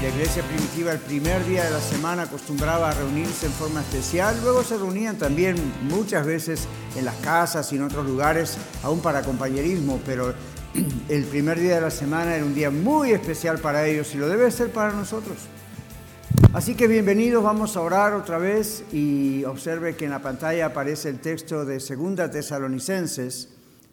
La iglesia primitiva el primer día de la semana acostumbraba a reunirse en forma especial, luego se reunían también muchas veces en las casas y en otros lugares, aún para compañerismo, pero el primer día de la semana era un día muy especial para ellos y lo debe ser para nosotros. Así que bienvenidos, vamos a orar otra vez y observe que en la pantalla aparece el texto de Segunda Tesalonicenses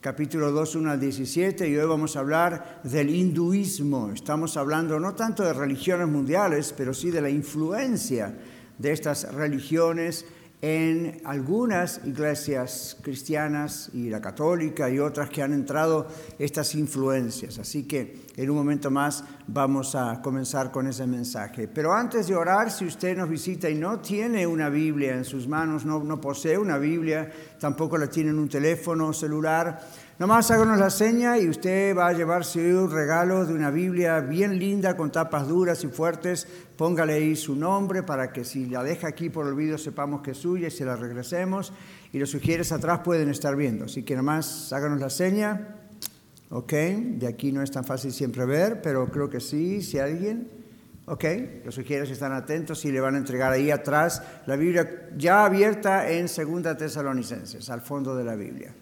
capítulo 2, 1 al 17, y hoy vamos a hablar del hinduismo. Estamos hablando no tanto de religiones mundiales, pero sí de la influencia de estas religiones en algunas iglesias cristianas y la católica y otras que han entrado estas influencias. Así que en un momento más vamos a comenzar con ese mensaje. Pero antes de orar, si usted nos visita y no tiene una Biblia en sus manos, no, no posee una Biblia, tampoco la tiene en un teléfono celular, Nomás háganos la seña y usted va a llevarse un regalo de una Biblia bien linda con tapas duras y fuertes. Póngale ahí su nombre para que si la deja aquí por olvido sepamos que es suya y se la regresemos. Y los sugieres atrás pueden estar viendo. Así que nomás háganos la seña. Ok, de aquí no es tan fácil siempre ver, pero creo que sí, si alguien. Ok, los sugieres están atentos y le van a entregar ahí atrás la Biblia ya abierta en Segunda Tesalonicenses, al fondo de la Biblia.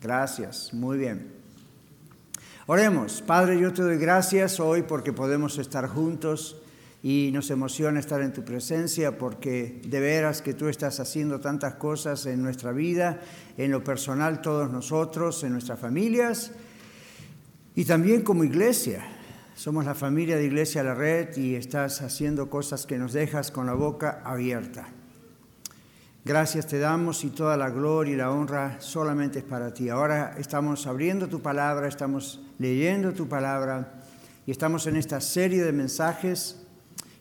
Gracias, muy bien. Oremos, Padre, yo te doy gracias hoy porque podemos estar juntos y nos emociona estar en tu presencia porque de veras que tú estás haciendo tantas cosas en nuestra vida, en lo personal todos nosotros, en nuestras familias y también como iglesia. Somos la familia de Iglesia La Red y estás haciendo cosas que nos dejas con la boca abierta. Gracias te damos y toda la gloria y la honra solamente es para ti. Ahora estamos abriendo tu palabra, estamos leyendo tu palabra y estamos en esta serie de mensajes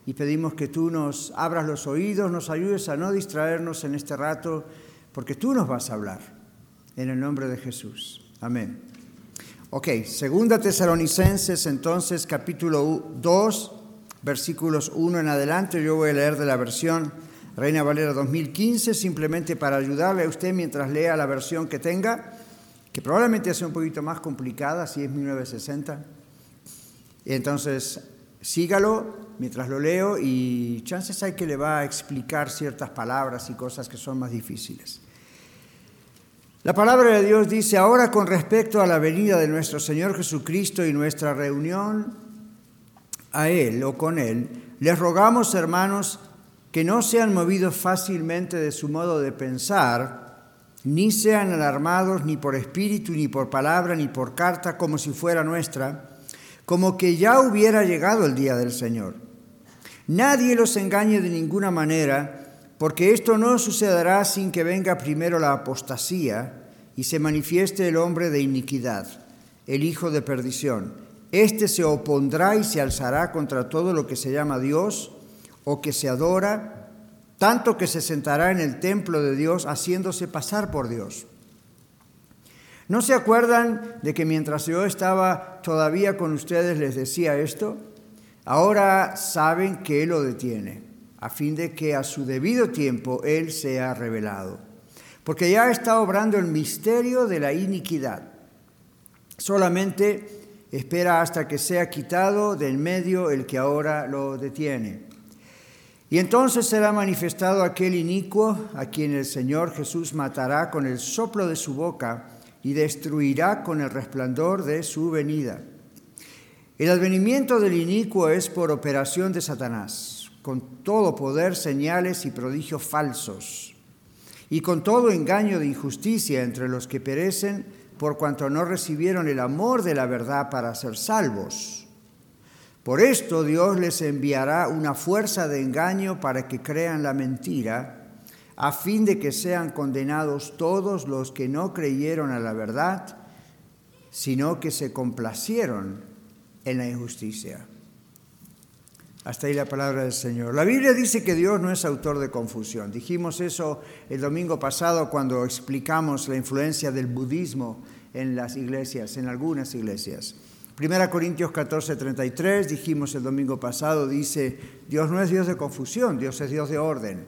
y pedimos que tú nos abras los oídos, nos ayudes a no distraernos en este rato, porque tú nos vas a hablar. En el nombre de Jesús. Amén. Ok, segunda Tesalonicenses entonces capítulo 2, versículos 1 en adelante. Yo voy a leer de la versión Reina Valera 2015, simplemente para ayudarle a usted mientras lea la versión que tenga, que probablemente sea un poquito más complicada, si es 1960. Entonces, sígalo mientras lo leo y chances hay que le va a explicar ciertas palabras y cosas que son más difíciles. La palabra de Dios dice, ahora con respecto a la venida de nuestro Señor Jesucristo y nuestra reunión a Él o con Él, les rogamos, hermanos, que no sean movidos fácilmente de su modo de pensar, ni sean alarmados ni por espíritu, ni por palabra, ni por carta, como si fuera nuestra, como que ya hubiera llegado el día del Señor. Nadie los engañe de ninguna manera, porque esto no sucederá sin que venga primero la apostasía y se manifieste el hombre de iniquidad, el hijo de perdición. Este se opondrá y se alzará contra todo lo que se llama Dios, o que se adora, tanto que se sentará en el templo de Dios haciéndose pasar por Dios. ¿No se acuerdan de que mientras yo estaba todavía con ustedes les decía esto? Ahora saben que Él lo detiene, a fin de que a su debido tiempo Él sea revelado. Porque ya está obrando el misterio de la iniquidad. Solamente espera hasta que sea quitado del medio el que ahora lo detiene. Y entonces será manifestado aquel inicuo a quien el Señor Jesús matará con el soplo de su boca y destruirá con el resplandor de su venida. El advenimiento del inicuo es por operación de Satanás, con todo poder, señales y prodigios falsos, y con todo engaño de injusticia entre los que perecen por cuanto no recibieron el amor de la verdad para ser salvos. Por esto Dios les enviará una fuerza de engaño para que crean la mentira, a fin de que sean condenados todos los que no creyeron a la verdad, sino que se complacieron en la injusticia. Hasta ahí la palabra del Señor. La Biblia dice que Dios no es autor de confusión. Dijimos eso el domingo pasado cuando explicamos la influencia del budismo en las iglesias, en algunas iglesias. Primera Corintios 14, 33, dijimos el domingo pasado, dice, Dios no es Dios de confusión, Dios es Dios de orden.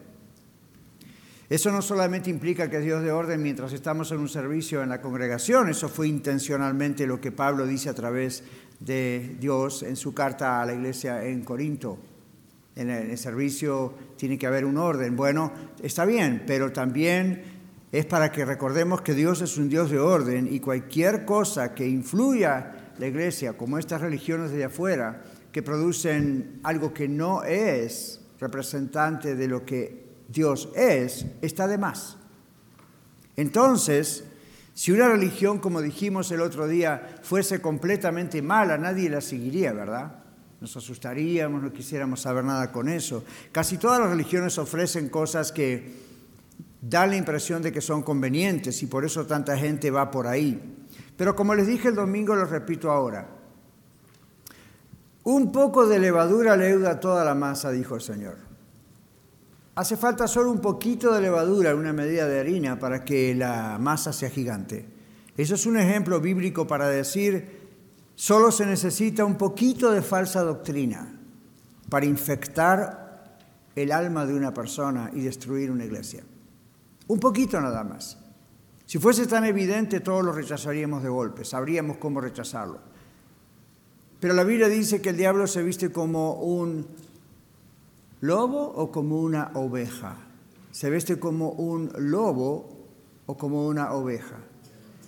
Eso no solamente implica que es Dios de orden mientras estamos en un servicio en la congregación, eso fue intencionalmente lo que Pablo dice a través de Dios en su carta a la iglesia en Corinto. En el, servicio tiene que haber un orden. Bueno, está bien, pero también es para que recordemos que Dios es un Dios de orden y cualquier cosa que influya la iglesia, como estas religiones de afuera, que producen algo que no es representante de lo que Dios es, está de más. Entonces, si una religión, como dijimos el otro día, fuese completamente mala, nadie la seguiría, ¿verdad? Nos asustaríamos, no quisiéramos saber nada con eso. Casi todas las religiones ofrecen cosas que dan la impresión de que son convenientes y por eso tanta gente va por ahí. Pero como les dije el domingo, lo repito ahora. Un poco de levadura leuda toda la masa, dijo el Señor. Hace falta solo un poquito de levadura, una medida de harina, para que la masa sea gigante. Eso es un ejemplo bíblico para decir, solo se necesita un poquito de falsa doctrina para infectar el alma de una persona y destruir una iglesia. Un poquito nada más. Si fuese tan evidente, todos lo rechazaríamos de golpe, sabríamos cómo rechazarlo. Pero la Biblia dice que el diablo se viste como un lobo o como una oveja? ¿Se viste como un lobo o como una oveja?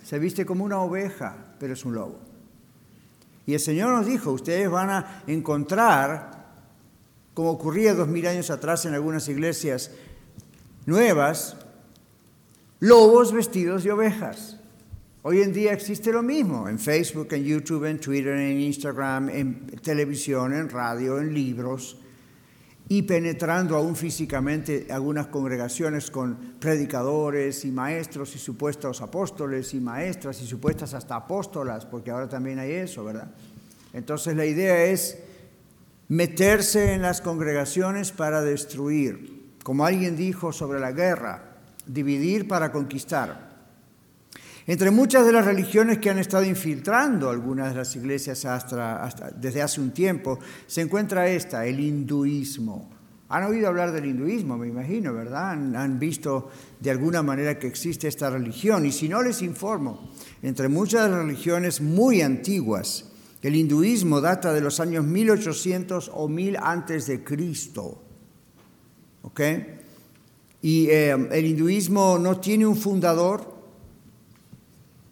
Se viste como una oveja, pero es un lobo. Y el Señor nos dijo, ustedes van a encontrar, como ocurría dos mil años atrás en algunas iglesias nuevas, lobos vestidos de ovejas. Hoy en día existe lo mismo, en Facebook, en YouTube, en Twitter, en Instagram, en televisión, en radio, en libros y penetrando aún físicamente algunas congregaciones con predicadores y maestros y supuestos apóstoles y maestras y supuestas hasta apóstolas, porque ahora también hay eso, ¿verdad? Entonces la idea es meterse en las congregaciones para destruir, como alguien dijo sobre la guerra, dividir para conquistar. Entre muchas de las religiones que han estado infiltrando algunas de las iglesias desde hace un tiempo, se encuentra esta, el hinduismo. Han oído hablar del hinduismo, me imagino, ¿verdad? Han, visto de alguna manera que existe esta religión. Y si no les informo, entre muchas religiones muy antiguas, el hinduismo data de los años 1800 o 1000 antes de Cristo. ¿Ok? Y eh, el hinduismo no tiene un fundador,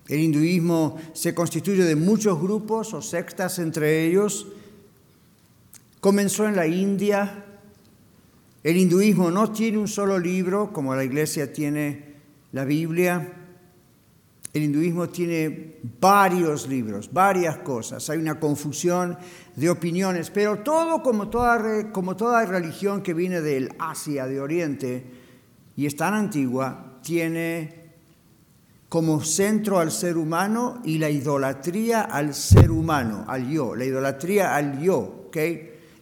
el hinduismo se constituye de muchos grupos o sectas entre ellos. Comenzó en la India. El hinduismo no tiene un solo libro como la iglesia tiene la Biblia. El hinduismo tiene varios libros, varias cosas. Hay una confusión de opiniones, pero todo como toda, como toda religión que viene del Asia, de Oriente, y es tan antigua, tiene como centro al ser humano y la idolatría al ser humano, al yo, la idolatría al yo, ¿ok?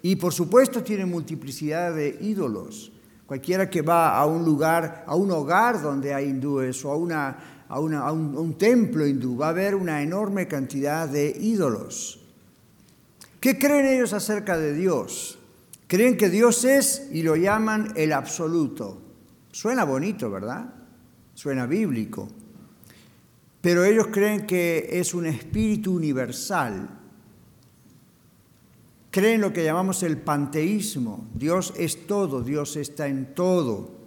Y por supuesto tiene multiplicidad de ídolos. Cualquiera que va a un lugar, a un hogar donde hay hindúes o a, una, a, a un templo hindú, va a ver una enorme cantidad de ídolos. ¿Qué creen ellos acerca de Dios? Creen que Dios es y lo llaman el absoluto. Suena bonito, ¿verdad? Suena bíblico pero ellos creen que es un espíritu universal. Creen lo que llamamos el panteísmo. Dios es todo, Dios está en todo.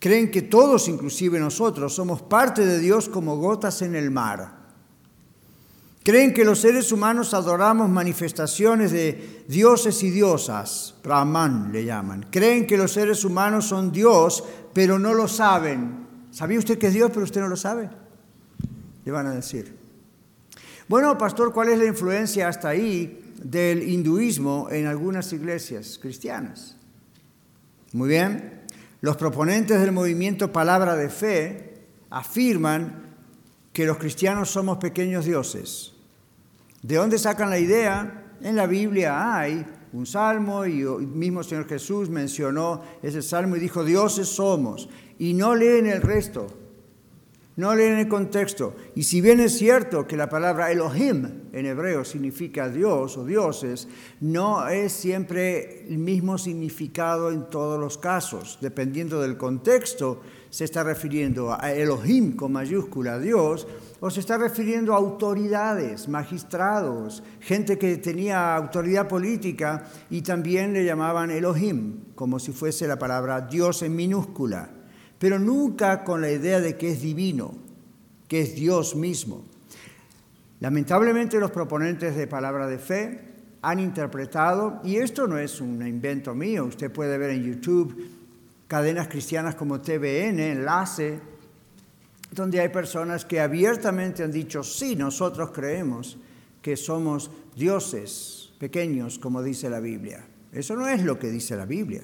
Creen que todos, inclusive nosotros, somos parte de Dios como gotas en el mar. Creen que los seres humanos adoramos manifestaciones de dioses y diosas, Brahman le llaman. Creen que los seres humanos son Dios, pero no lo saben. ¿Sabía usted que es Dios, pero usted no lo sabe? le van a decir. Bueno, pastor, ¿cuál es la influencia hasta ahí del hinduismo en algunas iglesias cristianas? Muy bien, los proponentes del movimiento Palabra de Fe afirman que los cristianos somos pequeños dioses. ¿De dónde sacan la idea? En la Biblia hay un salmo y el mismo Señor Jesús mencionó ese salmo y dijo, dioses somos, y no leen el resto, no leen el contexto. Y si bien es cierto que la palabra Elohim en hebreo significa Dios o dioses, no es siempre el mismo significado en todos los casos. Dependiendo del contexto, se está refiriendo a Elohim con mayúscula, Dios, o se está refiriendo a autoridades, magistrados, gente que tenía autoridad política y también le llamaban Elohim, como si fuese la palabra Dios en minúscula pero nunca con la idea de que es divino, que es Dios mismo. Lamentablemente los proponentes de palabra de fe han interpretado, y esto no es un invento mío, usted puede ver en YouTube cadenas cristianas como TVN, Enlace, donde hay personas que abiertamente han dicho, sí, nosotros creemos que somos dioses pequeños, como dice la Biblia. Eso no es lo que dice la Biblia.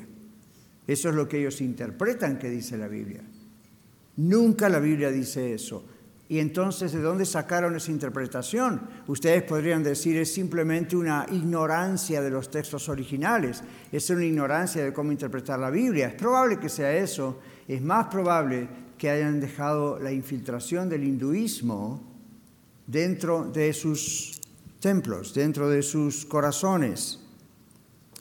Eso es lo que ellos interpretan que dice la Biblia. Nunca la Biblia dice eso. Y entonces, ¿de dónde sacaron esa interpretación? Ustedes podrían decir es simplemente una ignorancia de los textos originales, es una ignorancia de cómo interpretar la Biblia. Es probable que sea eso, es más probable que hayan dejado la infiltración del hinduismo dentro de sus templos, dentro de sus corazones.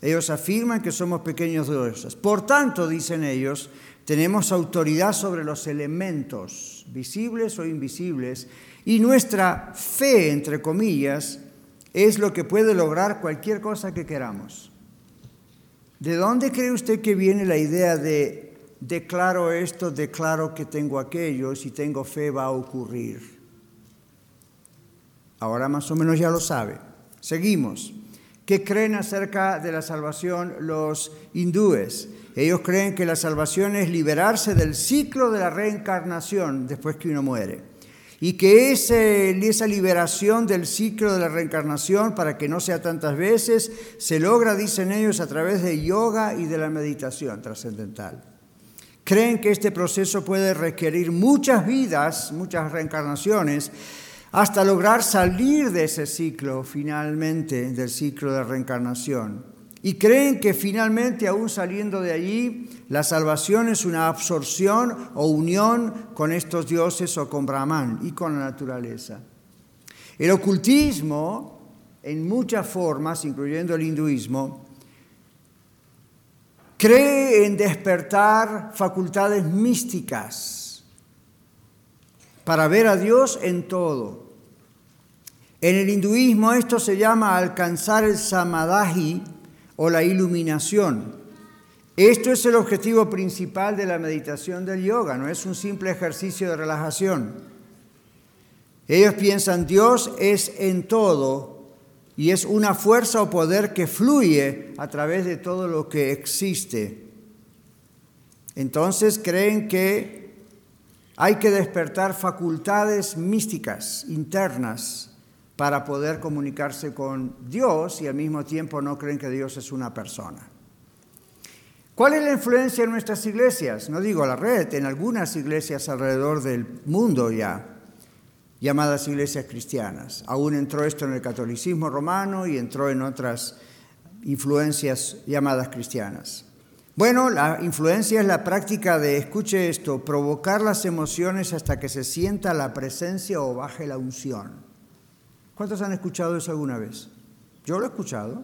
Ellos afirman que somos pequeños dioses. Por tanto, dicen ellos, tenemos autoridad sobre los elementos, visibles o invisibles, y nuestra fe, entre comillas, es lo que puede lograr cualquier cosa que queramos. ¿De dónde cree usted que viene la idea de declaro esto, declaro que tengo aquello, si tengo fe va a ocurrir? Ahora más o menos ya lo sabe. Seguimos. ¿Qué creen acerca de la salvación los hindúes? Ellos creen que la salvación es liberarse del ciclo de la reencarnación después que uno muere. Y que esa liberación del ciclo de la reencarnación, para que no sea tantas veces, se logra, dicen ellos, a través de yoga y de la meditación trascendental. Creen que este proceso puede requerir muchas vidas, muchas reencarnaciones, hasta lograr salir de ese ciclo finalmente, del ciclo de reencarnación. Y creen que finalmente, aún saliendo de allí, la salvación es una absorción o unión con estos dioses o con Brahman y con la naturaleza. El ocultismo, en muchas formas, incluyendo el hinduismo, cree en despertar facultades místicas para ver a Dios en todo. En el hinduismo esto se llama alcanzar el samadhi o la iluminación. Esto es el objetivo principal de la meditación del yoga, no es un simple ejercicio de relajación. Ellos piensan Dios es en todo y es una fuerza o poder que fluye a través de todo lo que existe. Entonces creen que hay que despertar facultades místicas internas para poder comunicarse con Dios y al mismo tiempo no creen que Dios es una persona. ¿Cuál es la influencia en nuestras iglesias? No digo la red, en algunas iglesias alrededor del mundo ya, llamadas iglesias cristianas. Aún entró esto en el catolicismo romano y entró en otras influencias llamadas cristianas. Bueno, la influencia es la práctica de, escuche esto, provocar las emociones hasta que se sienta la presencia o baje la unción. ¿Cuántos han escuchado eso alguna vez? Yo lo he escuchado.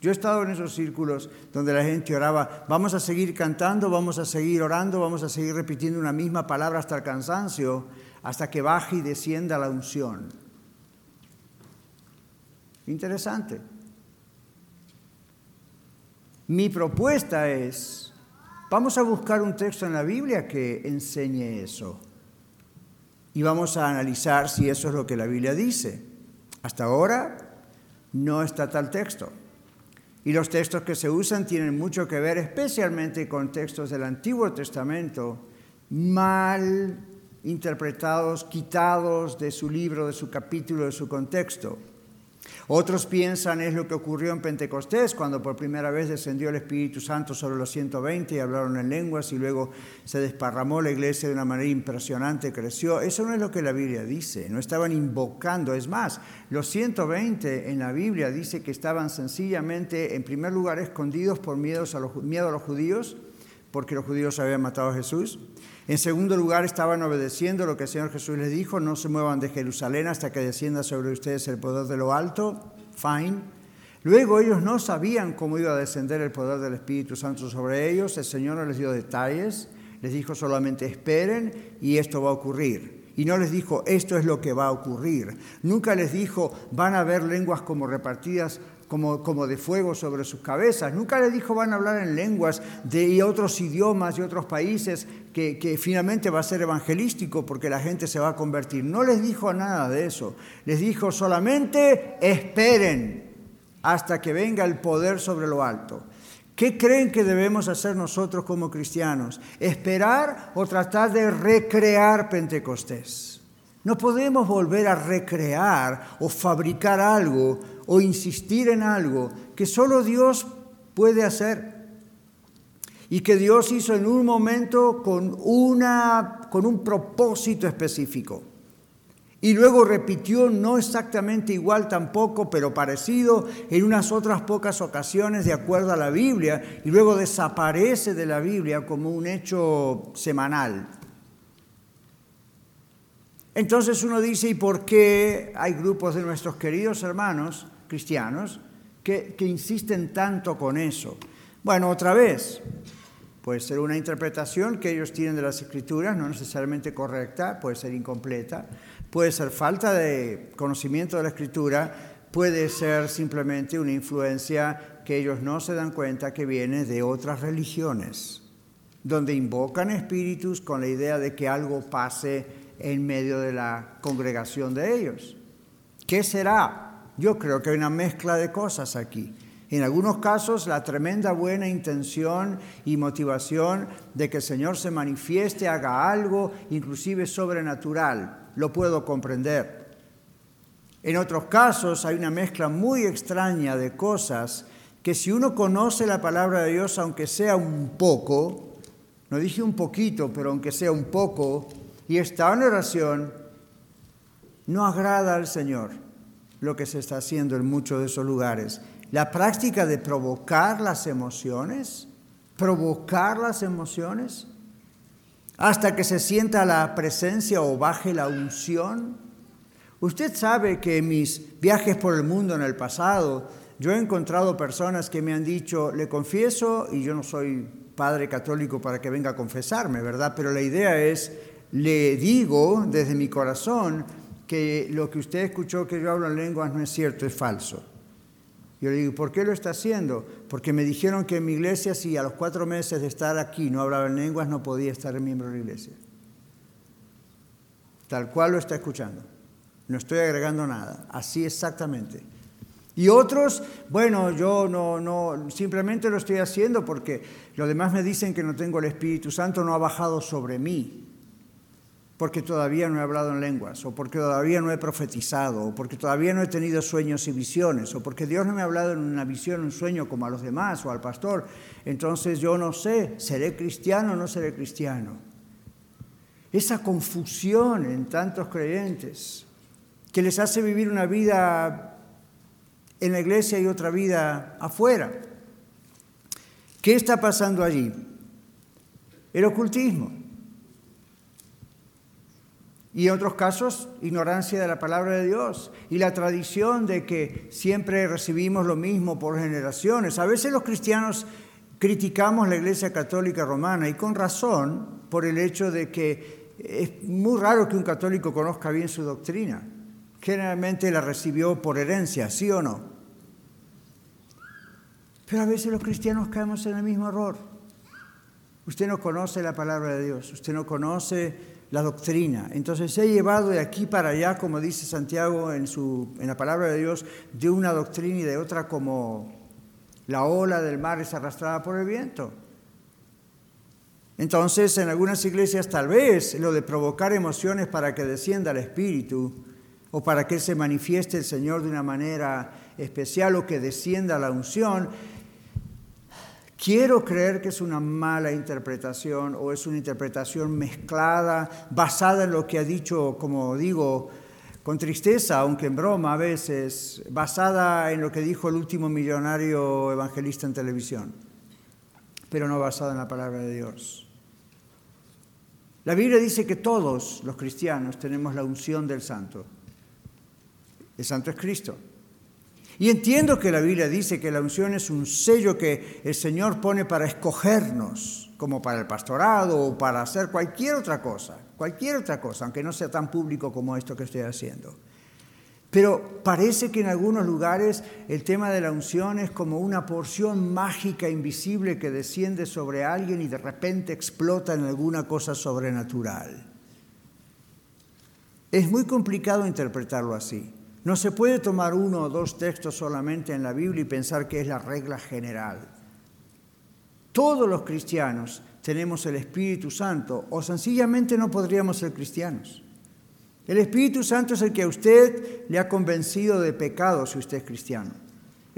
Yo he estado en esos círculos donde la gente oraba, vamos a seguir cantando, vamos a seguir orando, vamos a seguir repitiendo una misma palabra hasta el cansancio, hasta que baje y descienda la unción. Interesante. Mi propuesta es, vamos a buscar un texto en la Biblia que enseñe eso. Y vamos a analizar si eso es lo que la Biblia dice. Hasta ahora no está tal texto. Y los textos que se usan tienen mucho que ver especialmente con textos del Antiguo Testamento mal interpretados, quitados de su libro, de su capítulo, de su contexto. Otros piensan es lo que ocurrió en Pentecostés, cuando por primera vez descendió el Espíritu Santo sobre los 120 y hablaron en lenguas y luego se desparramó la iglesia de una manera impresionante, creció. Eso no es lo que la Biblia dice, no estaban invocando. Es más, los 120 en la Biblia dice que estaban sencillamente, en primer lugar, escondidos por miedo a los, miedo a los judíos, porque los judíos habían matado a Jesús. En segundo lugar, estaban obedeciendo lo que el Señor Jesús les dijo, no se muevan de Jerusalén hasta que descienda sobre ustedes el poder de lo alto. Fine. Luego ellos no sabían cómo iba a descender el poder del Espíritu Santo sobre ellos. El Señor no les dio detalles, les dijo solamente esperen y esto va a ocurrir. Y no les dijo, esto es lo que va a ocurrir. Nunca les dijo, van a haber lenguas como repartidas como, de fuego sobre sus cabezas. Nunca les dijo van a hablar en lenguas de otros idiomas y otros países que, que, finalmente va a ser evangelístico porque la gente se va a convertir. No les dijo nada de eso. Les dijo solamente esperen hasta que venga el poder sobre lo alto. ¿Qué creen que debemos hacer nosotros como cristianos? ¿Esperar o tratar de recrear Pentecostés? No podemos volver a recrear o fabricar algo o insistir en algo que solo Dios puede hacer y que Dios hizo en un momento con, una, con un propósito específico. Y luego repitió no exactamente igual tampoco, pero parecido en unas otras pocas ocasiones de acuerdo a la Biblia, y luego desaparece de la Biblia como un hecho semanal. Entonces uno dice, ¿y por qué hay grupos de nuestros queridos hermanos cristianos que, insisten tanto con eso. Bueno, otra vez, puede ser una interpretación que ellos tienen de las escrituras, no necesariamente correcta, puede ser incompleta, puede ser falta de conocimiento de la escritura, puede ser simplemente una influencia que ellos no se dan cuenta que viene de otras religiones, donde invocan espíritus con la idea de que algo pase en medio de la congregación de ellos. ¿Qué será? Yo creo que hay una mezcla de cosas aquí. En algunos casos, la tremenda buena intención y motivación de que el Señor se manifieste, haga algo, inclusive sobrenatural, lo puedo comprender. En otros casos, hay una mezcla muy extraña de cosas que si uno conoce la palabra de Dios, aunque sea un poco, no dije un poquito, pero aunque sea un poco, y está en oración, no agrada al Señor lo que se está haciendo en muchos de esos lugares. La práctica de provocar las emociones, provocar las emociones, hasta que se sienta la presencia o baje la unción. Usted sabe que en mis viajes por el mundo en el pasado, yo he encontrado personas que me han dicho, le confieso, y yo no soy padre católico para que venga a confesarme, ¿verdad? Pero la idea es, le digo desde mi corazón, que lo que usted escuchó que yo hablo en lenguas no es cierto, es falso. Yo le digo, ¿por qué lo está haciendo? Porque me dijeron que en mi iglesia, si a los cuatro meses de estar aquí no hablaba en lenguas, no podía estar miembro de la iglesia. Tal cual lo está escuchando. No estoy agregando nada. Así exactamente. Y otros, bueno, yo no, no, simplemente lo estoy haciendo porque los demás me dicen que no tengo el Espíritu Santo, no ha bajado sobre mí porque todavía no he hablado en lenguas, o porque todavía no he profetizado, o porque todavía no he tenido sueños y visiones, o porque Dios no me ha hablado en una visión, un sueño como a los demás o al pastor. Entonces yo no sé, ¿seré cristiano o no seré cristiano? Esa confusión en tantos creyentes que les hace vivir una vida en la iglesia y otra vida afuera. ¿Qué está pasando allí? El ocultismo. Y en otros casos, ignorancia de la palabra de Dios y la tradición de que siempre recibimos lo mismo por generaciones. A veces los cristianos criticamos la Iglesia Católica Romana y con razón por el hecho de que es muy raro que un católico conozca bien su doctrina. Generalmente la recibió por herencia, ¿sí o no? Pero a veces los cristianos caemos en el mismo error. Usted no conoce la palabra de Dios, usted no conoce la doctrina. Entonces he llevado de aquí para allá, como dice Santiago en, su, en la palabra de Dios, de una doctrina y de otra como la ola del mar es arrastrada por el viento. Entonces en algunas iglesias tal vez lo de provocar emociones para que descienda el Espíritu o para que se manifieste el Señor de una manera especial o que descienda la unción, quiero creer que es una mala interpretación o es una interpretación mezclada, basada en lo que ha dicho, como digo, con tristeza, aunque en broma a veces, basada en lo que dijo el último millonario evangelista en televisión, pero no basada en la palabra de Dios. La Biblia dice que todos los cristianos tenemos la unción del santo. El santo es Cristo. Y entiendo que la Biblia dice que la unción es un sello que el Señor pone para escogernos, como para el pastorado o para hacer cualquier otra cosa, cualquier otra cosa, aunque no sea tan público como esto que estoy haciendo. Pero parece que en algunos lugares el tema de la unción es como una porción mágica invisible que desciende sobre alguien y de repente explota en alguna cosa sobrenatural. Es muy complicado interpretarlo así. No se puede tomar uno o dos textos solamente en la Biblia y pensar que es la regla general. Todos los cristianos tenemos el Espíritu Santo o sencillamente no podríamos ser cristianos. El Espíritu Santo es el que a usted le ha convencido de pecado si usted es cristiano.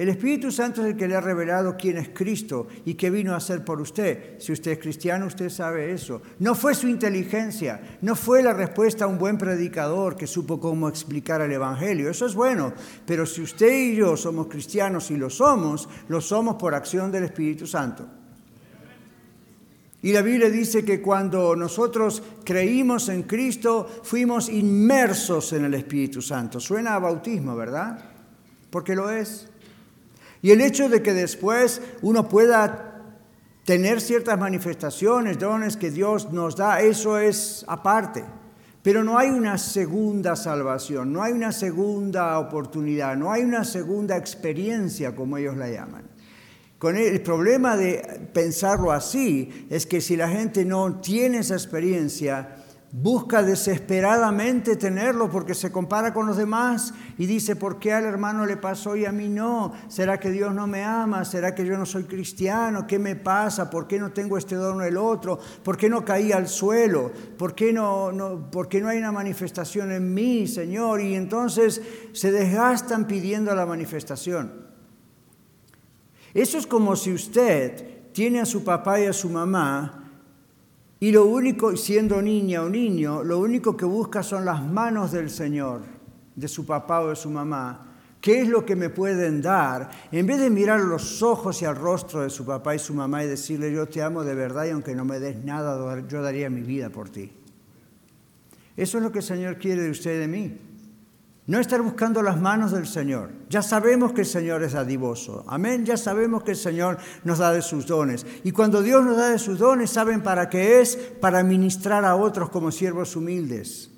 El Espíritu Santo es el que le ha revelado quién es Cristo y qué vino a hacer por usted. Si usted es cristiano, usted sabe eso. No fue su inteligencia, no fue la respuesta a un buen predicador que supo cómo explicar el Evangelio. Eso es bueno, pero si usted y yo somos cristianos y lo somos, lo somos por acción del Espíritu Santo. Y la Biblia dice que cuando nosotros creímos en Cristo, fuimos inmersos en el Espíritu Santo. Suena a bautismo, ¿verdad? Porque lo es. Y el hecho de que después uno pueda tener ciertas manifestaciones, dones que Dios nos da, eso es aparte. Pero no hay una segunda salvación, no hay una segunda oportunidad, no hay una segunda experiencia, como ellos la llaman. El, problema de pensarlo así es que si la gente no tiene esa experiencia, busca desesperadamente tenerlo porque se compara con los demás y dice, ¿por qué al hermano le pasó y a mí no? ¿Será que Dios no me ama? ¿Será que yo no soy cristiano? ¿Qué me pasa? ¿Por qué no tengo este don o el otro? ¿Por qué no caí al suelo? ¿Por qué no, no, ¿Por qué no hay una manifestación en mí, Señor? Y entonces se desgastan pidiendo la manifestación. Eso es como si usted tiene a su papá y a su mamá y lo único, siendo niña o niño, lo único que busca son las manos del Señor, de su papá o de su mamá. ¿Qué es lo que me pueden dar? En vez de mirar los ojos y al rostro de su papá y su mamá y decirle, yo te amo de verdad y aunque no me des nada, yo daría mi vida por ti. Eso es lo que el Señor quiere de usted y de mí. No estar buscando las manos del Señor. Ya sabemos que el Señor es adivoso. Amén. Ya sabemos que el Señor nos da de sus dones. Y cuando Dios nos da de sus dones, ¿saben para qué es? Para ministrar a otros como siervos humildes.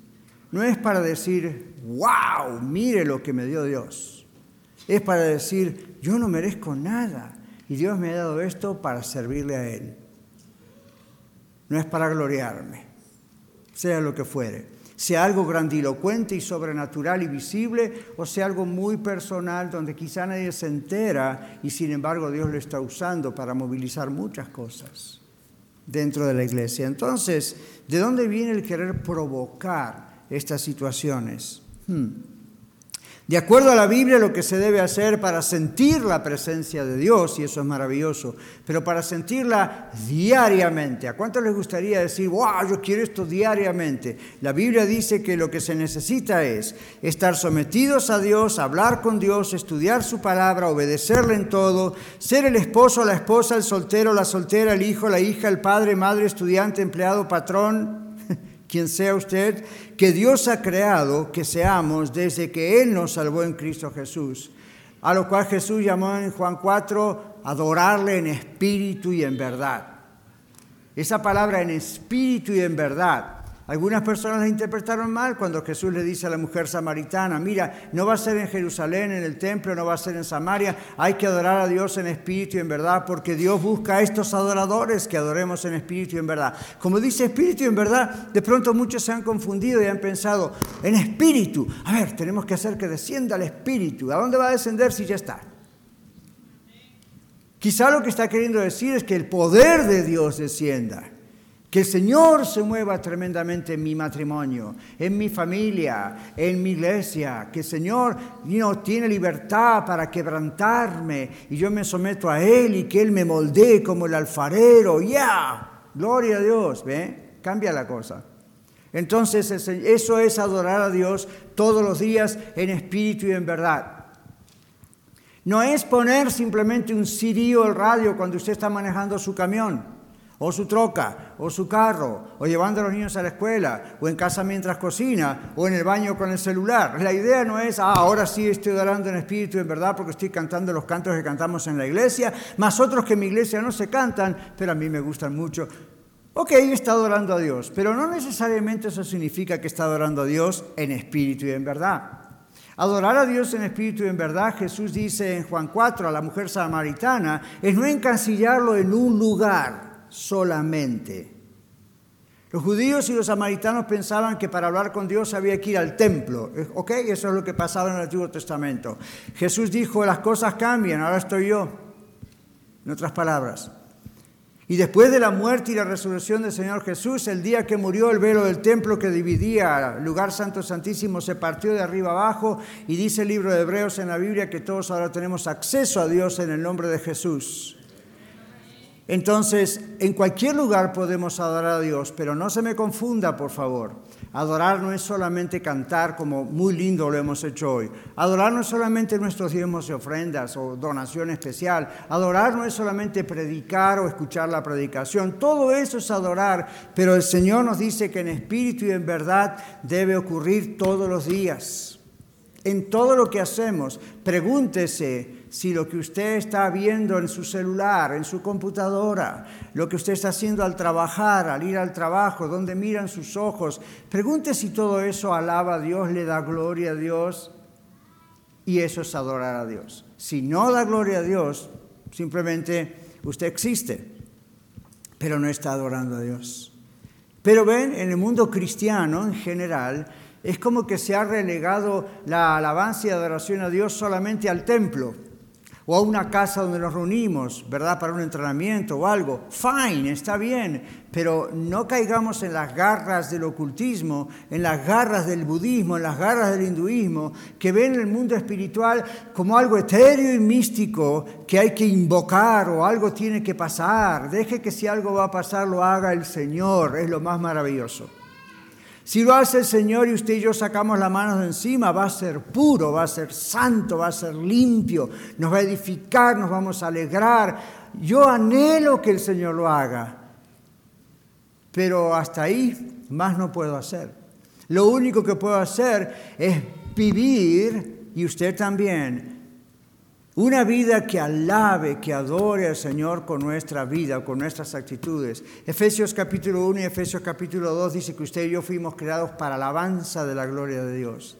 No es para decir, wow, mire lo que me dio Dios. Es para decir, yo no merezco nada. Y Dios me ha dado esto para servirle a Él. No es para gloriarme, sea lo que fuere sea algo grandilocuente y sobrenatural y visible, o sea algo muy personal donde quizá nadie se entera y sin embargo Dios lo está usando para movilizar muchas cosas dentro de la iglesia. Entonces, ¿de dónde viene el querer provocar estas situaciones? Hmm. De acuerdo a la Biblia, lo que se debe hacer para sentir la presencia de Dios, y eso es maravilloso, pero para sentirla diariamente. ¿A cuánto les gustaría decir, wow, yo quiero esto diariamente? La Biblia dice que lo que se necesita es estar sometidos a Dios, hablar con Dios, estudiar su palabra, obedecerle en todo, ser el esposo, la esposa, el soltero, la soltera, el hijo, la hija, el padre, madre, estudiante, empleado, patrón, quien sea usted, que Dios ha creado que seamos desde que Él nos salvó en Cristo Jesús, a lo cual Jesús llamó en Juan 4, adorarle en espíritu y en verdad. Esa palabra en espíritu y en verdad algunas personas la interpretaron mal cuando Jesús le dice a la mujer samaritana, mira, no va a ser en Jerusalén, en el templo, no va a ser en Samaria, hay que adorar a Dios en espíritu y en verdad, porque Dios busca a estos adoradores que adoremos en espíritu y en verdad. Como dice espíritu y en verdad, de pronto muchos se han confundido y han pensado, en espíritu, a ver, tenemos que hacer que descienda el espíritu. ¿A dónde va a descender si ya está? Quizá lo que está queriendo decir es que el poder de Dios descienda Que el Señor se mueva tremendamente en mi matrimonio, en mi familia, en mi iglesia. Que el Señor no tiene libertad para quebrantarme y yo me someto a Él y que Él me moldee como el alfarero. Ya, gloria a Dios. ¿Ve? Cambia la cosa. Entonces eso es adorar a Dios todos los días en espíritu y en verdad. No es poner simplemente un CD o el radio cuando usted está manejando su camión o su troca, o su carro, o llevando a los niños a la escuela, o en casa mientras cocina, o en el baño con el celular. La idea no es, ah, ahora sí estoy orando en espíritu en verdad porque estoy cantando los cantos que cantamos en la iglesia, más otros que en mi iglesia no se cantan, pero a mí me gustan mucho. Ok, está adorando a Dios, pero no necesariamente eso significa que está adorando a Dios en espíritu y en verdad. Adorar a Dios en espíritu y en verdad, Jesús dice en Juan 4 a la mujer samaritana, es no encasillarlo en un lugar solamente. Los judíos y los samaritanos pensaban que para hablar con Dios había que ir al templo. ¿Ok? Eso es lo que pasaba en el Antiguo Testamento. Jesús dijo, las cosas cambian, ahora estoy yo. En otras palabras. Y después de la muerte y la resurrección del Señor Jesús, el día que murió el velo del templo que dividía el lugar santo santísimo se partió de arriba abajo y dice el libro de Hebreos en la Biblia que todos ahora tenemos acceso a Dios en el nombre de Jesús. Entonces, en cualquier lugar podemos adorar a Dios, pero no se me confunda, por favor. Adorar no es solamente cantar como muy lindo lo hemos hecho hoy. Adorar no es solamente nuestros diezmos y ofrendas o donación especial. Adorar no es solamente predicar o escuchar la predicación. Todo eso es adorar, pero el Señor nos dice que en espíritu y en verdad debe ocurrir todos los días. En todo lo que hacemos, pregúntese si lo que usted está viendo en su celular, en su computadora, lo que usted está haciendo al trabajar, al ir al trabajo, donde miran sus ojos, pregunte si todo eso alaba a Dios, le da gloria a Dios. Y eso es adorar a Dios. Si no da gloria a Dios, simplemente usted existe, pero no está adorando a Dios. Pero ven, en el mundo cristiano en general, es como que se ha relegado la alabanza y adoración a Dios solamente al templo o a una casa donde nos reunimos, ¿verdad? Para un entrenamiento o algo. Fine, está bien, pero no caigamos en las garras del ocultismo, en las garras del budismo, en las garras del hinduismo, que ven el mundo espiritual como algo etéreo y místico que hay que invocar o algo tiene que pasar. Deje que si algo va a pasar lo haga el Señor, es lo más maravilloso. Si lo hace el Señor y usted y yo sacamos la mano de encima, va a ser puro, va a ser santo, va a ser limpio, nos va a edificar, nos vamos a alegrar. Yo anhelo que el Señor lo haga, pero hasta ahí más no puedo hacer. Lo único que puedo hacer es vivir, y usted también, una vida que alabe, que adore al Señor con nuestra vida, con nuestras actitudes. Efesios capítulo 1 y Efesios capítulo 2 dice que usted y yo fuimos creados para alabanza de la gloria de Dios.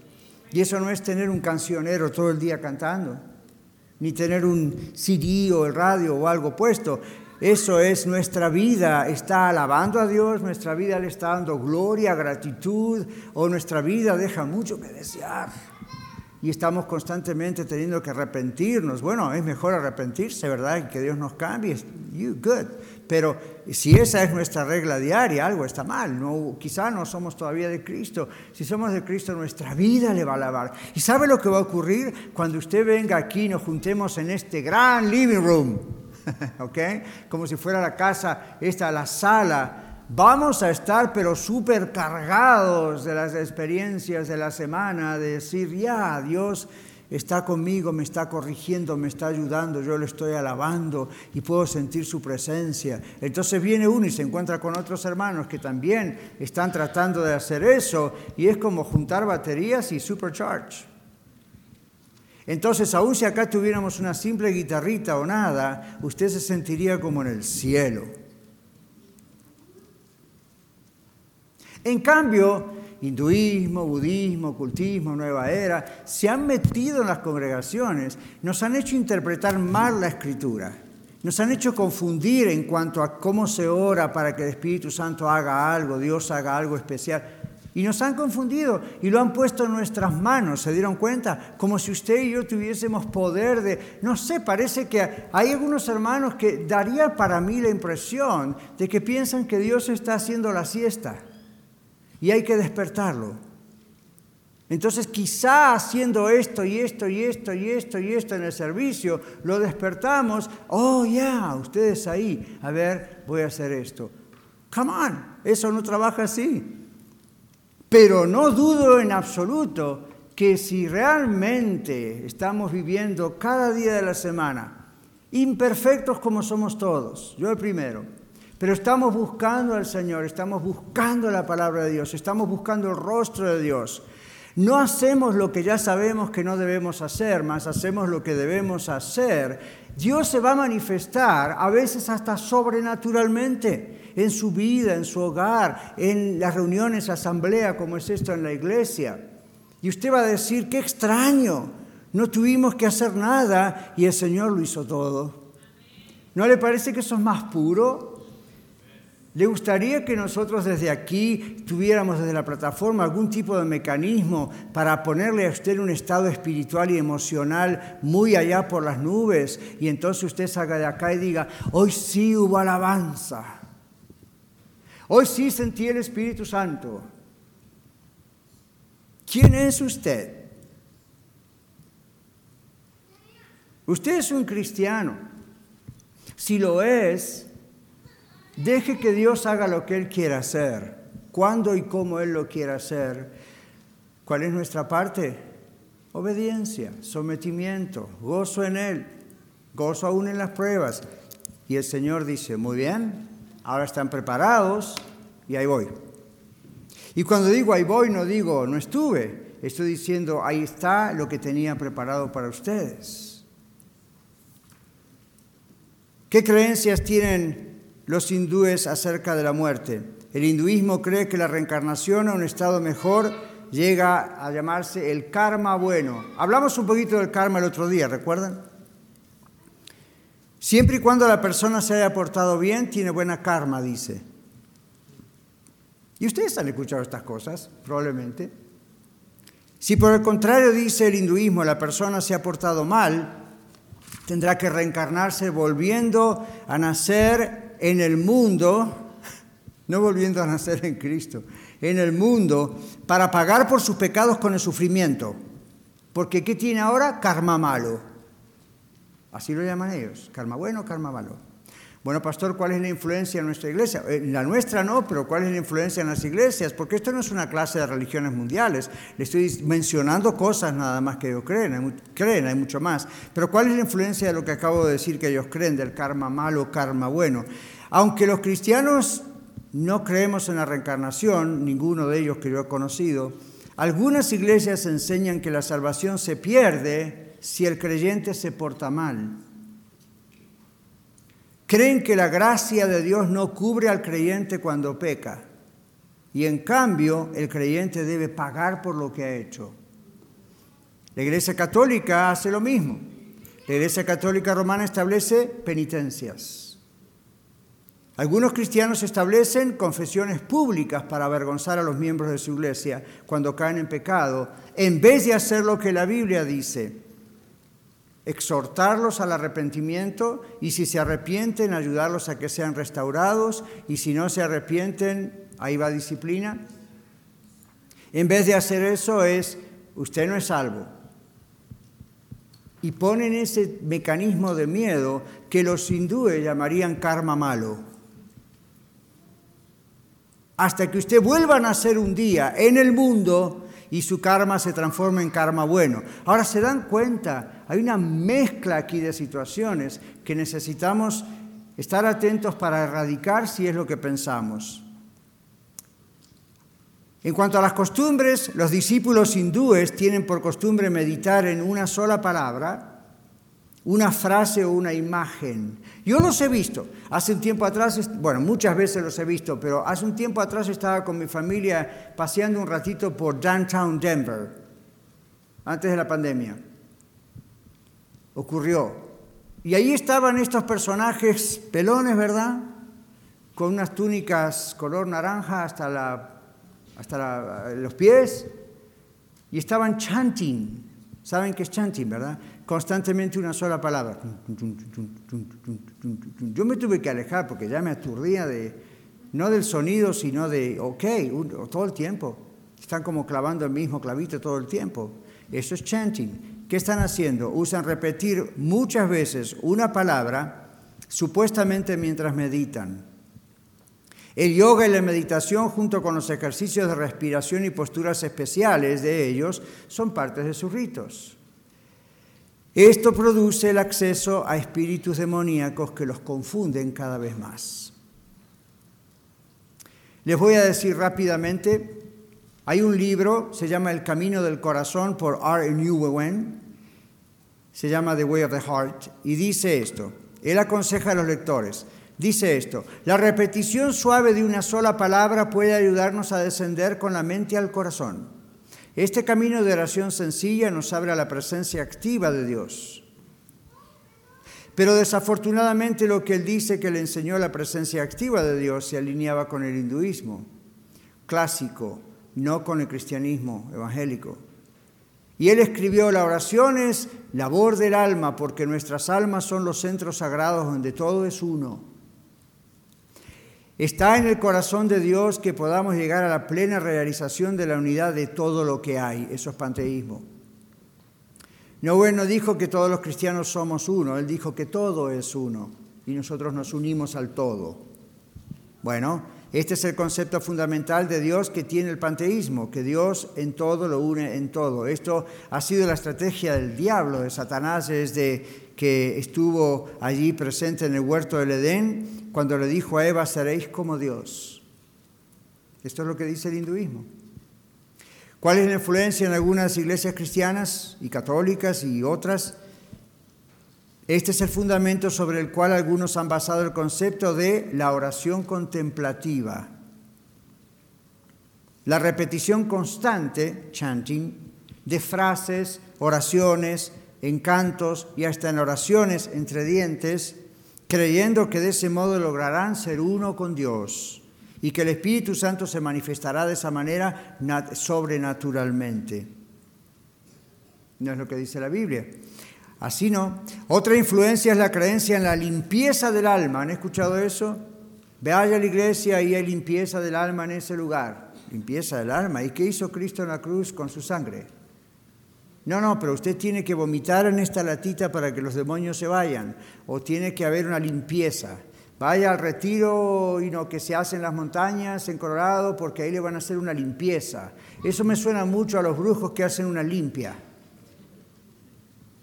Y eso no es tener un cancionero todo el día cantando, ni tener un CD o el radio o algo puesto. Eso es nuestra vida, está alabando a Dios, nuestra vida le está dando gloria, gratitud, o nuestra vida deja mucho que desear y estamos constantemente teniendo que arrepentirnos. Bueno, es mejor arrepentirse, ¿verdad? Y que Dios nos cambie. You good. Pero si esa es nuestra regla diaria, algo está mal. No, quizá no somos todavía de Cristo. Si somos de Cristo, nuestra vida le va a alabar. ¿Y sabe lo que va a ocurrir cuando usted venga aquí y nos juntemos en este gran living room? ¿Ok? Como si fuera la casa, esta, la sala vamos a estar pero súper cargados de las experiencias de la semana, de decir, ya, Dios está conmigo, me está corrigiendo, me está ayudando, yo lo estoy alabando y puedo sentir su presencia. Entonces viene uno y se encuentra con otros hermanos que también están tratando de hacer eso y es como juntar baterías y supercharge. Entonces, aun si acá tuviéramos una simple guitarrita o nada, usted se sentiría como en el cielo. En cambio, hinduismo, budismo, ocultismo, nueva era, se han metido en las congregaciones, nos han hecho interpretar mal la escritura, nos han hecho confundir en cuanto a cómo se ora para que el Espíritu Santo haga algo, Dios haga algo especial. Y nos han confundido y lo han puesto en nuestras manos, ¿se dieron cuenta? Como si usted y yo tuviésemos poder de, no sé, parece que hay algunos hermanos que daría para mí la impresión de que piensan que Dios está haciendo la siesta y hay que despertarlo. Entonces quizá haciendo esto y esto y esto y esto y esto en el servicio, lo despertamos, oh ya, ustedes ahí, a ver, voy a hacer esto. Come on, eso no trabaja así. Pero no dudo en absoluto que si realmente estamos viviendo cada día de la semana, imperfectos como somos todos, yo el primero, pero estamos buscando al Señor, estamos buscando la palabra de Dios, estamos buscando el rostro de Dios. No hacemos lo que ya sabemos que no debemos hacer, más hacemos lo que debemos hacer. Dios se va a manifestar a veces hasta sobrenaturalmente en su vida, en su hogar, en las reuniones, asamblea, como es esto en la iglesia. Y usted va a decir, qué extraño, no tuvimos que hacer nada y el Señor lo hizo todo. ¿No le parece que eso es más puro? ¿Le gustaría que nosotros desde aquí tuviéramos desde la plataforma algún tipo de mecanismo para ponerle a usted un estado espiritual y emocional muy allá por las nubes y entonces usted salga de acá y diga, hoy sí hubo alabanza? Hoy sí sentí el Espíritu Santo. ¿Quién es usted? Usted es un cristiano. Si lo es, deje que Dios haga lo que Él quiera hacer, cuando y cómo Él lo quiera hacer. ¿Cuál es nuestra parte? Obediencia, sometimiento, gozo en Él, gozo aún en las pruebas. Y el Señor dice, muy bien, ahora están preparados y ahí voy. Y cuando digo ahí voy, no digo no estuve, estoy diciendo ahí está lo que tenía preparado para ustedes. ¿Qué creencias tienen los hindúes acerca de la muerte? El hinduismo cree que la reencarnación a un estado mejor llega a llamarse el karma bueno. Hablamos un poquito del karma el otro día, ¿recuerdan? Siempre y cuando la persona se haya portado bien, tiene buena karma, dice. Y ustedes han escuchado estas cosas, probablemente. Si por el contrario dice el hinduismo, la persona se ha portado mal, tendrá que reencarnarse volviendo a nacer en el mundo, no volviendo a nacer en Cristo, en el mundo, para pagar por sus pecados con el sufrimiento. Porque ¿qué tiene ahora? Karma malo. Así lo llaman ellos, karma bueno, karma malo. Bueno, pastor, ¿cuál es la influencia en nuestra iglesia? En la nuestra no, pero ¿cuál es la influencia en las iglesias? Porque esto no es una clase de religiones mundiales. Le estoy mencionando cosas nada más que ellos creen, hay, creen, hay mucho más. Pero ¿cuál es la influencia de lo que acabo de decir que ellos creen, del karma malo, karma bueno? Aunque los cristianos no creemos en la reencarnación, ninguno de ellos que yo he conocido, algunas iglesias enseñan que la salvación se pierde si el creyente se porta mal. Creen que la gracia de Dios no cubre al creyente cuando peca y en cambio el creyente debe pagar por lo que ha hecho. La Iglesia Católica hace lo mismo. La Iglesia Católica Romana establece penitencias. Algunos cristianos establecen confesiones públicas para avergonzar a los miembros de su iglesia cuando caen en pecado, en vez de hacer lo que la Biblia dice, exhortarlos al arrepentimiento y si se arrepienten, ayudarlos a que sean restaurados y si no se arrepienten, ahí va disciplina. En vez de hacer eso es, usted no es salvo. Y ponen ese mecanismo de miedo que los hindúes llamarían karma malo. Hasta que usted vuelva a nacer un día en el mundo y su karma se transforma en karma bueno. Ahora se dan cuenta, hay una mezcla aquí de situaciones que necesitamos estar atentos para erradicar si es lo que pensamos. En cuanto a las costumbres, los discípulos hindúes tienen por costumbre meditar en una sola palabra una frase o una imagen. Yo los he visto. Hace un tiempo atrás, bueno, muchas veces los he visto, pero hace un tiempo atrás estaba con mi familia paseando un ratito por downtown Denver, antes de la pandemia. Ocurrió. Y ahí estaban estos personajes pelones, ¿verdad? Con unas túnicas color naranja hasta la hasta los pies, y estaban chanting. ¿Saben qué es chanting, verdad? Constantemente una sola palabra. Yo me tuve que alejar porque ya me aturdía de, no del sonido, sino de, ok, todo el tiempo. Están como clavando el mismo clavito todo el tiempo. Eso es chanting. ¿Qué están haciendo? Usan repetir muchas veces una palabra supuestamente mientras meditan. El yoga y la meditación, junto con los ejercicios de respiración y posturas especiales de ellos, son partes de sus ritos. Esto produce el acceso a espíritus demoníacos que los confunden cada vez más. Les voy a decir rápidamente, hay un libro, se llama El Camino del Corazón por R. Nguyen, se llama The Way of the Heart, y dice esto, él aconseja a los lectores, Dice esto, la repetición suave de una sola palabra puede ayudarnos a descender con la mente al corazón. Este camino de oración sencilla nos abre a la presencia activa de Dios. Pero desafortunadamente lo que él dice que le enseñó la presencia activa de Dios se alineaba con el hinduismo clásico, no con el cristianismo evangélico. Y él escribió, la oración es labor del alma, porque nuestras almas son los centros sagrados donde todo es uno. Está en el corazón de Dios que podamos llegar a la plena realización de la unidad de todo lo que hay. Eso es panteísmo. No bueno dijo que todos los cristianos somos uno, él dijo que todo es uno y nosotros nos unimos al todo. Bueno, este es el concepto fundamental de Dios que tiene el panteísmo, que Dios en todo lo une en todo. Esto ha sido la estrategia del diablo, de Satanás, desde que estuvo allí presente en el huerto del Edén, cuando le dijo a Eva, seréis como Dios. Esto es lo que dice el hinduismo. ¿Cuál es la influencia en algunas iglesias cristianas y católicas y otras? Este es el fundamento sobre el cual algunos han basado el concepto de la oración contemplativa. La repetición constante, chanting, de frases, oraciones, encantos y hasta en oraciones entre dientes, creyendo que de ese modo lograrán ser uno con Dios y que el Espíritu Santo se manifestará de esa manera sobrenaturalmente. No es lo que dice la Biblia. Así no. Otra influencia es la creencia en la limpieza del alma. ¿Han escuchado eso? Vaya a la iglesia y hay limpieza del alma en ese lugar. Limpieza del alma. ¿Y qué hizo Cristo en la cruz con su sangre? No, no, pero usted tiene que vomitar en esta latita para que los demonios se vayan. O tiene que haber una limpieza. Vaya al retiro y no, que se hace en las montañas, en Colorado, porque ahí le van a hacer una limpieza. Eso me suena mucho a los brujos que hacen una limpia.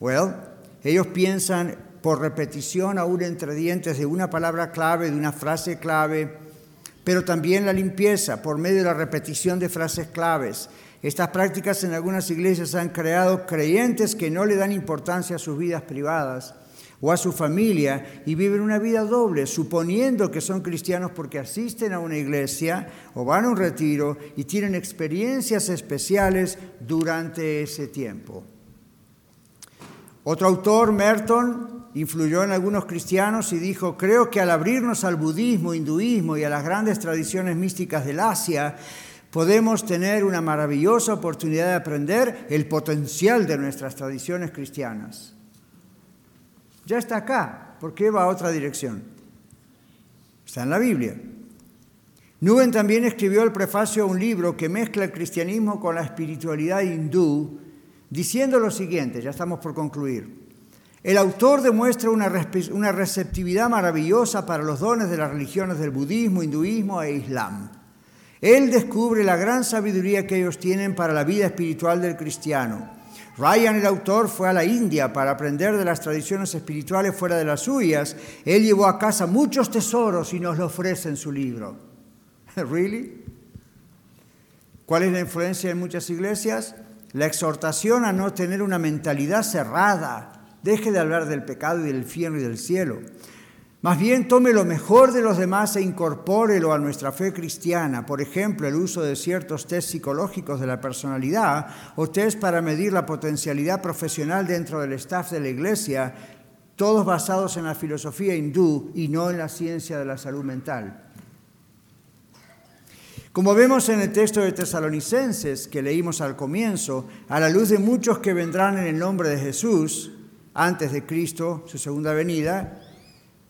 Well, ellos piensan por repetición aún entre dientes de una palabra clave, de una frase clave, pero también la limpieza por medio de la repetición de frases claves. Estas prácticas en algunas iglesias han creado creyentes que no le dan importancia a sus vidas privadas o a su familia y viven una vida doble, suponiendo que son cristianos porque asisten a una iglesia o van a un retiro y tienen experiencias especiales durante ese tiempo. Otro autor, Merton, influyó en algunos cristianos y dijo, creo que al abrirnos al budismo, hinduismo y a las grandes tradiciones místicas del Asia, podemos tener una maravillosa oportunidad de aprender el potencial de nuestras tradiciones cristianas. Ya está acá, ¿por qué va a otra dirección? Está en la Biblia. Nuben también escribió el prefacio a un libro que mezcla el cristianismo con la espiritualidad hindú diciendo lo siguiente, ya estamos por concluir. El autor demuestra una, receptividad maravillosa para los dones de las religiones del budismo, hinduismo e islam. Él descubre la gran sabiduría que ellos tienen para la vida espiritual del cristiano. Ryan, el autor, fue a la India para aprender de las tradiciones espirituales fuera de las suyas. Él llevó a casa muchos tesoros y nos lo ofrece en su libro. ¿Really? ¿Cuál es la influencia en muchas iglesias? la exhortación a no tener una mentalidad cerrada. Deje de hablar del pecado y del infierno y del cielo. Más bien tome lo mejor de los demás e incorpórelo a nuestra fe cristiana. Por ejemplo, el uso de ciertos test psicológicos de la personalidad o test para medir la potencialidad profesional dentro del staff de la iglesia, todos basados en la filosofía hindú y no en la ciencia de la salud mental. Como vemos en el texto de Tesalonicenses que leímos al comienzo, a la luz de muchos que vendrán en el nombre de Jesús, antes de Cristo, su segunda venida,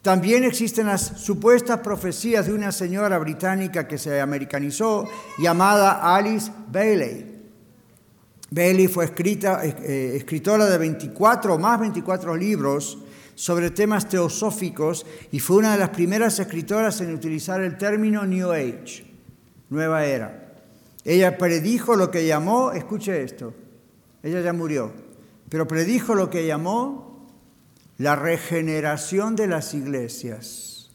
también existen las supuestas profecías de una señora británica que se americanizó llamada Alice Bailey. Bailey fue eh, escritora de 24 o más 24 libros sobre temas teosóficos y fue una de las primeras escritoras en utilizar el término New Age nueva era. Ella predijo lo que llamó, escuche esto, ella ya murió, pero predijo lo que llamó la regeneración de las iglesias.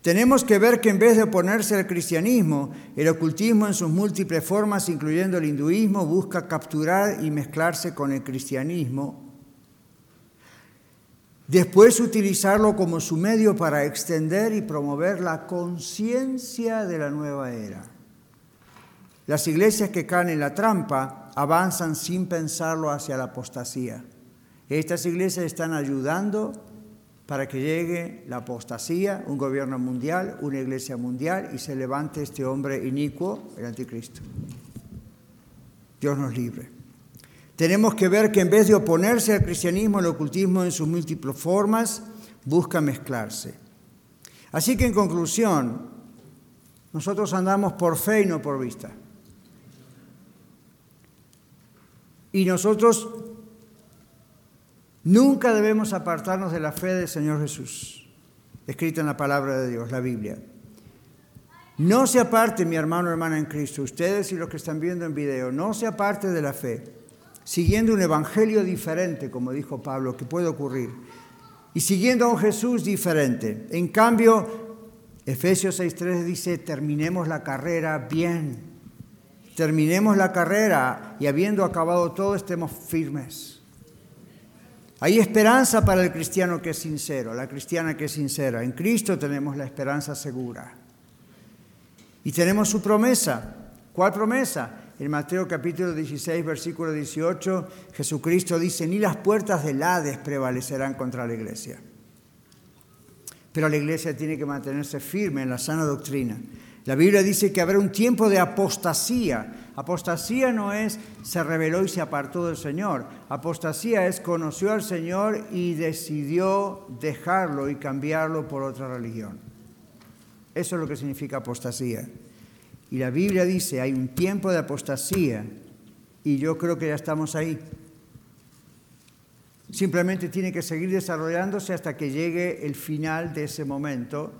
Tenemos que ver que en vez de oponerse al cristianismo, el ocultismo en sus múltiples formas, incluyendo el hinduismo, busca capturar y mezclarse con el cristianismo Después utilizarlo como su medio para extender y promover la conciencia de la nueva era. Las iglesias que caen en la trampa avanzan sin pensarlo hacia la apostasía. Estas iglesias están ayudando para que llegue la apostasía, un gobierno mundial, una iglesia mundial y se levante este hombre inicuo, el anticristo. Dios nos libre. Tenemos que ver que en vez de oponerse al cristianismo, el ocultismo en sus múltiples formas busca mezclarse. Así que en conclusión, nosotros andamos por fe y no por vista. Y nosotros nunca debemos apartarnos de la fe del Señor Jesús, escrita en la palabra de Dios, la Biblia. No se aparte, mi hermano o hermana en Cristo, ustedes y los que están viendo en video, no se aparte de la fe siguiendo un evangelio diferente, como dijo Pablo, que puede ocurrir, y siguiendo a un Jesús diferente. En cambio, Efesios 6.3 dice, terminemos la carrera bien, terminemos la carrera y habiendo acabado todo, estemos firmes. Hay esperanza para el cristiano que es sincero, la cristiana que es sincera. En Cristo tenemos la esperanza segura. Y tenemos su promesa. ¿Cuál promesa? En Mateo capítulo 16, versículo 18, Jesucristo dice, ni las puertas del Hades prevalecerán contra la iglesia. Pero la iglesia tiene que mantenerse firme en la sana doctrina. La Biblia dice que habrá un tiempo de apostasía. Apostasía no es se rebeló y se apartó del Señor. Apostasía es conoció al Señor y decidió dejarlo y cambiarlo por otra religión. Eso es lo que significa apostasía. Y la Biblia dice, hay un tiempo de apostasía y yo creo que ya estamos ahí. Simplemente tiene que seguir desarrollándose hasta que llegue el final de ese momento,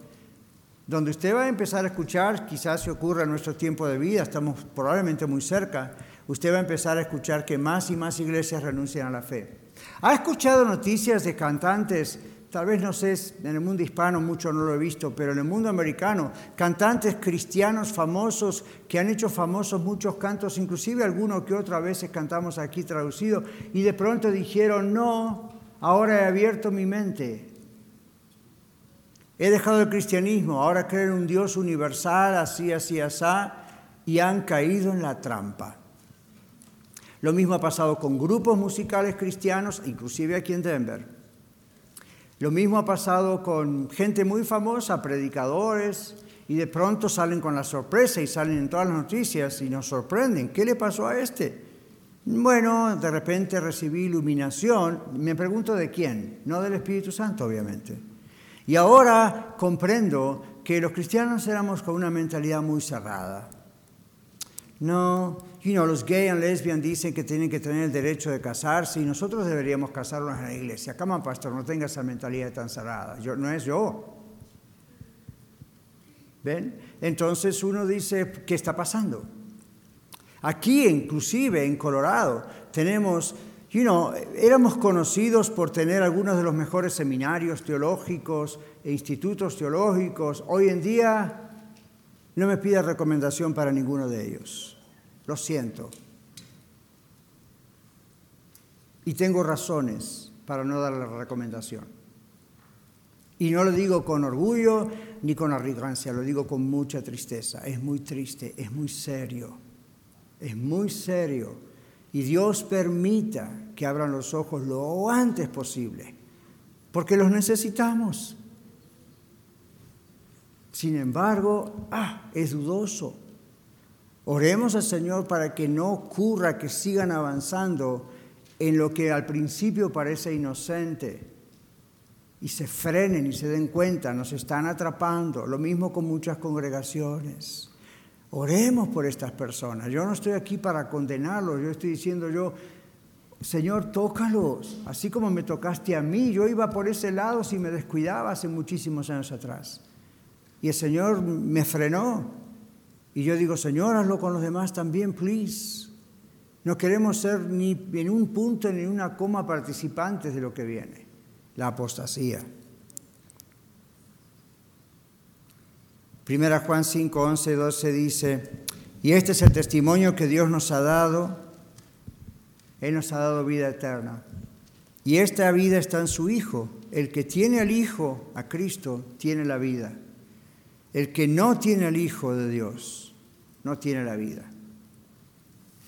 donde usted va a empezar a escuchar, quizás se ocurra en nuestro tiempo de vida, estamos probablemente muy cerca, usted va a empezar a escuchar que más y más iglesias renuncian a la fe. ¿Ha escuchado noticias de cantantes tal vez no sé, en el mundo hispano mucho no lo he visto, pero en el mundo americano, cantantes cristianos famosos que han hecho famosos muchos cantos, inclusive algunos que otras veces cantamos aquí traducido, y de pronto dijeron, no, ahora he abierto mi mente. He dejado el cristianismo, ahora creo en un Dios universal, así, así, así, y han caído en la trampa. Lo mismo ha pasado con grupos musicales cristianos, inclusive aquí en Denver lo mismo ha pasado con gente muy famosa, predicadores, y de pronto salen con la sorpresa y salen en todas las noticias y nos sorprenden. ¿Qué le pasó a este? Bueno, de repente recibí iluminación. Me pregunto de quién, no del Espíritu Santo, obviamente. Y ahora comprendo que los cristianos éramos con una mentalidad muy cerrada. No, you know, los gay y lesbian dicen que tienen que tener el derecho de casarse y nosotros deberíamos casarnos en la iglesia. Cama, pastor, no tenga esa mentalidad tan cerrada. Yo, no es yo. ¿Ven? Entonces uno dice, ¿qué está pasando? Aquí, inclusive en Colorado, tenemos, you know, éramos conocidos por tener algunos de los mejores seminarios teológicos e institutos teológicos. Hoy en día no me pide recomendación para ninguno de ellos. Lo siento. Y tengo razones para no dar la recomendación. Y no lo digo con orgullo ni con arrogancia, lo digo con mucha tristeza. Es muy triste, es muy serio, es muy serio. Y Dios permita que abran los ojos lo antes posible, porque los necesitamos. Sin embargo, ah, es dudoso. Oremos al Señor para que no ocurra que sigan avanzando en lo que al principio parece inocente y se frenen y se den cuenta, nos están atrapando. Lo mismo con muchas congregaciones. Oremos por estas personas. Yo no estoy aquí para condenarlos, yo estoy diciendo yo, Señor, tócalos, así como me tocaste a mí. Yo iba por ese lado si me descuidaba hace muchísimos años atrás. Y el Señor me frenó. Y yo digo, Señor, hazlo con los demás también, please. No queremos ser ni en un punto ni en una coma participantes de lo que viene, la apostasía. Primera Juan 5, 11, 12 dice, y este es el testimonio que Dios nos ha dado, Él nos ha dado vida eterna. Y esta vida está en su Hijo. El que tiene al Hijo, a Cristo, tiene la vida. El que no tiene al Hijo de Dios, no tiene la vida.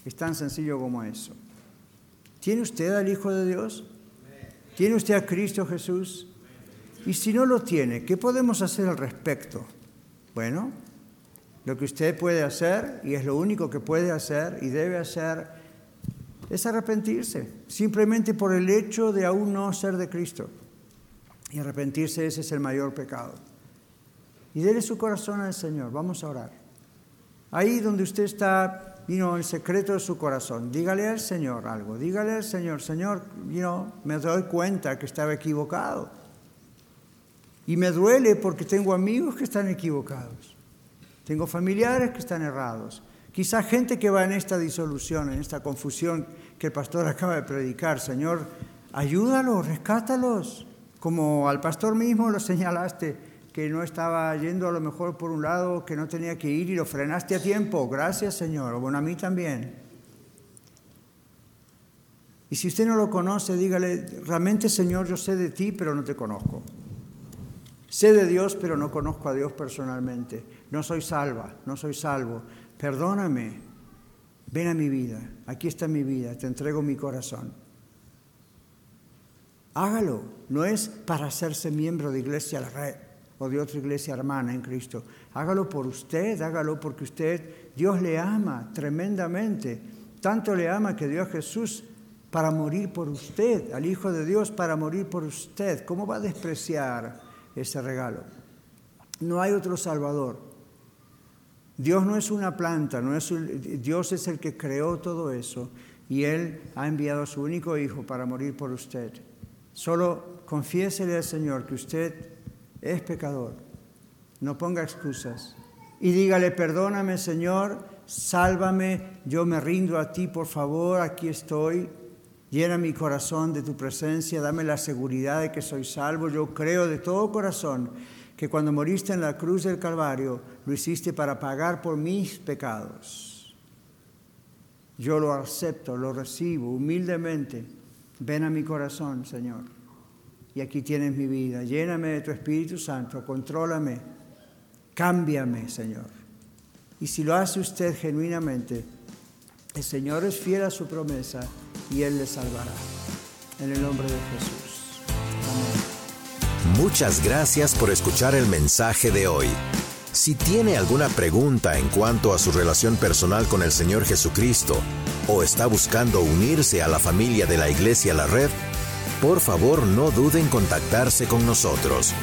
Es tan sencillo como eso. ¿Tiene usted al Hijo de Dios? ¿Tiene usted a Cristo Jesús? Y si no lo tiene, ¿qué podemos hacer al respecto? Bueno, lo que usted puede hacer, y es lo único que puede hacer y debe hacer, es arrepentirse, simplemente por el hecho de aún no ser de Cristo. Y arrepentirse ese es el mayor pecado. Y dele su corazón al Señor, vamos a orar. Ahí donde usted está vino el secreto de su corazón. Dígale al Señor algo, dígale al Señor, Señor, you me doy cuenta que estaba equivocado. Y me duele porque tengo amigos que están equivocados. Tengo familiares que están errados. Quizá gente que va en esta disolución, en esta confusión que el pastor acaba de predicar. Señor, ayúdalos, rescátalos. Como al pastor mismo lo señalaste que no estaba yendo a lo mejor por un lado que no tenía que ir y lo frenaste a tiempo. Gracias, Señor. Bueno, a mí también. Y si usted no lo conoce, dígale, realmente, Señor, yo sé de ti, pero no te conozco. Sé de Dios, pero no conozco a Dios personalmente. No soy salva, no soy salvo. Perdóname. Ven a mi vida. Aquí está mi vida. Te entrego mi corazón. Hágalo. No es para hacerse miembro de Iglesia la Red o de otra iglesia hermana en Cristo. Hágalo por usted, hágalo porque usted, Dios le ama tremendamente. Tanto le ama que dio a Jesús para morir por usted, al Hijo de Dios para morir por usted. ¿Cómo va a despreciar ese regalo? No hay otro Salvador. Dios no es una planta, no es Dios es el que creó todo eso y Él ha enviado a su único Hijo para morir por usted. Solo confiésele al Señor que usted es pecador. No ponga excusas. Y dígale, perdóname Señor, sálvame, yo me rindo a ti, por favor, aquí estoy. Llena mi corazón de tu presencia, dame la seguridad de que soy salvo. Yo creo de todo corazón que cuando moriste en la cruz del Calvario, lo hiciste para pagar por mis pecados. Yo lo acepto, lo recibo humildemente. Ven a mi corazón, Señor y aquí tienes mi vida. Lléname de tu Espíritu Santo, contrólame, cámbiame, Señor. Y si lo hace usted genuinamente, el Señor es fiel a su promesa y Él le salvará. En el nombre de Jesús. Amén. Muchas gracias por escuchar el mensaje de hoy. Si tiene alguna pregunta en cuanto a su relación personal con el Señor Jesucristo o está buscando unirse a la familia de la Iglesia La Red, por favor no duden en contactarse con nosotros.